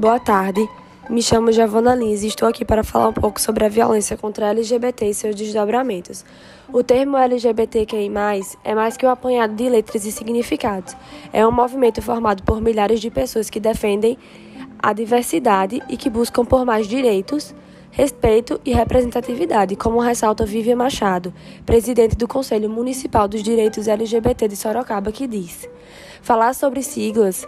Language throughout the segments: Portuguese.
Boa tarde. Me chamo Giovanna Lins e estou aqui para falar um pouco sobre a violência contra LGBT e seus desdobramentos. O termo LGBTQI+, é mais que um apanhado de letras e significados. É um movimento formado por milhares de pessoas que defendem a diversidade e que buscam por mais direitos, respeito e representatividade, como ressalta Vivian Machado, presidente do Conselho Municipal dos Direitos LGBT de Sorocaba, que diz: Falar sobre siglas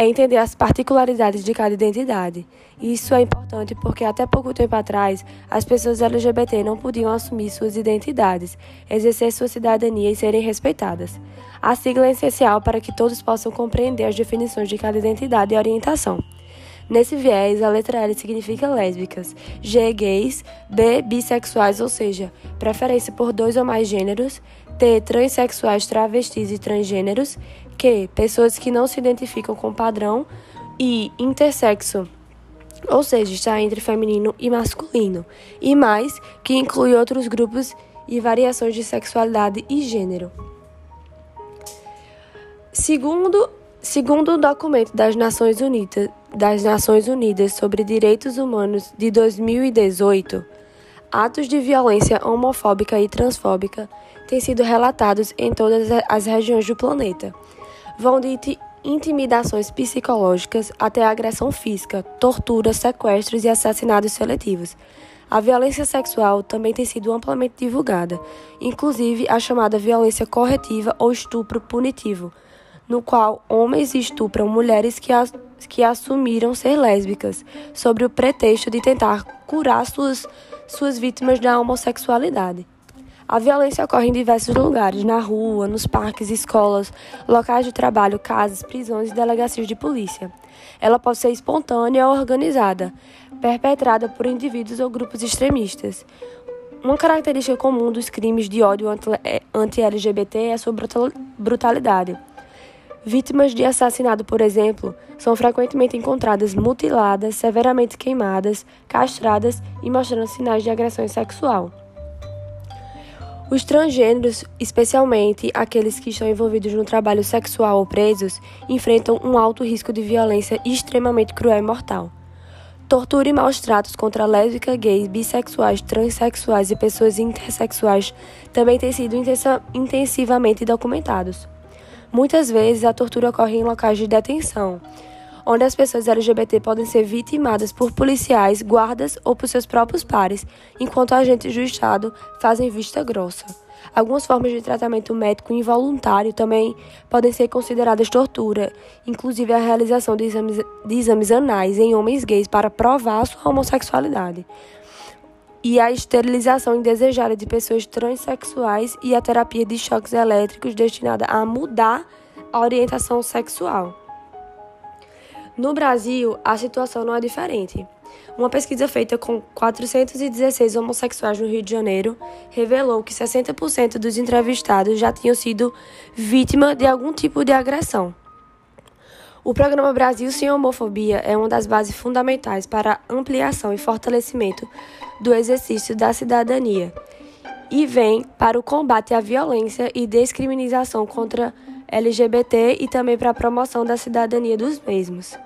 é entender as particularidades de cada identidade. Isso é importante porque até pouco tempo atrás as pessoas LGBT não podiam assumir suas identidades, exercer sua cidadania e serem respeitadas. A sigla é essencial para que todos possam compreender as definições de cada identidade e orientação. Nesse viés, a letra L significa lésbicas, G gays, B bissexuais, ou seja, preferência por dois ou mais gêneros, T transexuais, travestis e transgêneros, Q pessoas que não se identificam com padrão e intersexo ou seja, está entre feminino e masculino, e mais, que inclui outros grupos e variações de sexualidade e gênero. Segundo, segundo o documento das Nações Unidas, das Nações Unidas sobre Direitos Humanos de 2018, atos de violência homofóbica e transfóbica têm sido relatados em todas as regiões do planeta. Vão de intimidações psicológicas até agressão física, tortura, sequestros e assassinatos seletivos. A violência sexual também tem sido amplamente divulgada, inclusive a chamada violência corretiva ou estupro punitivo, no qual homens estupram mulheres que, as, que assumiram ser lésbicas, sob o pretexto de tentar curar suas, suas vítimas da homossexualidade. A violência ocorre em diversos lugares, na rua, nos parques, escolas, locais de trabalho, casas, prisões e delegacias de polícia. Ela pode ser espontânea ou organizada, perpetrada por indivíduos ou grupos extremistas. Uma característica comum dos crimes de ódio anti-LGBT é sua brutalidade. Vítimas de assassinato, por exemplo, são frequentemente encontradas mutiladas, severamente queimadas, castradas e mostrando sinais de agressão sexual. Os transgêneros, especialmente aqueles que estão envolvidos no trabalho sexual ou presos, enfrentam um alto risco de violência extremamente cruel e mortal. Tortura e maus tratos contra lésbicas, gays, bissexuais, transexuais e pessoas intersexuais também têm sido intensivamente documentados. Muitas vezes a tortura ocorre em locais de detenção, onde as pessoas LGBT podem ser vitimadas por policiais, guardas ou por seus próprios pares, enquanto agentes do Estado fazem vista grossa. Algumas formas de tratamento médico involuntário também podem ser consideradas tortura, inclusive a realização de exames, de exames anais em homens gays para provar sua homossexualidade, e a esterilização indesejada de pessoas transexuais e a terapia de choques elétricos destinada a mudar a orientação sexual. No Brasil, a situação não é diferente. Uma pesquisa feita com 416 homossexuais no Rio de Janeiro revelou que 60% dos entrevistados já tinham sido vítima de algum tipo de agressão. O programa Brasil Sem Homofobia é uma das bases fundamentais para a ampliação e fortalecimento do exercício da cidadania e vem para o combate à violência e discriminação contra LGBT e também para a promoção da cidadania dos mesmos.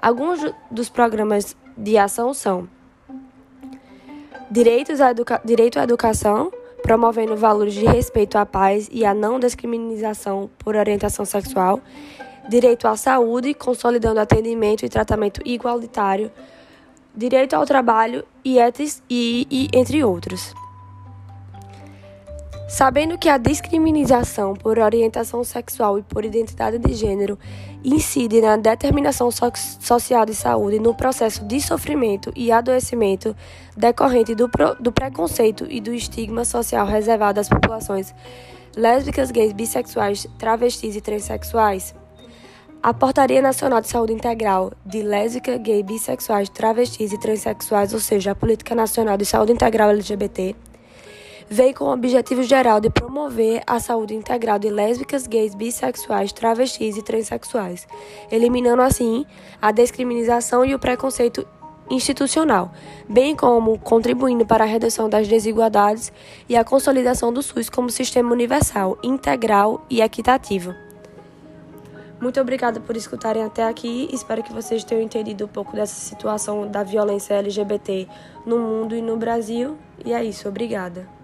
Alguns dos programas de ação são Direitos à Direito à Educação, promovendo valores de respeito à paz e à não discriminação por orientação sexual, direito à saúde, consolidando atendimento e tratamento igualitário, direito ao trabalho e, etis, e, e entre outros. Sabendo que a discriminação por orientação sexual e por identidade de gênero incide na determinação so social de saúde no processo de sofrimento e adoecimento decorrente do, do preconceito e do estigma social reservado às populações lésbicas, gays, bissexuais, travestis e transexuais, a Portaria Nacional de Saúde Integral de Lésbica, Gay, Bissexuais, Travestis e Transsexuais, ou seja, a Política Nacional de Saúde Integral LGBT, veio com o objetivo geral de promover a saúde integral de lésbicas, gays, bissexuais, travestis e transexuais, eliminando assim a discriminação e o preconceito institucional, bem como contribuindo para a redução das desigualdades e a consolidação do SUS como sistema universal, integral e equitativo. Muito obrigada por escutarem até aqui. Espero que vocês tenham entendido um pouco dessa situação da violência LGBT no mundo e no Brasil. E é isso, obrigada.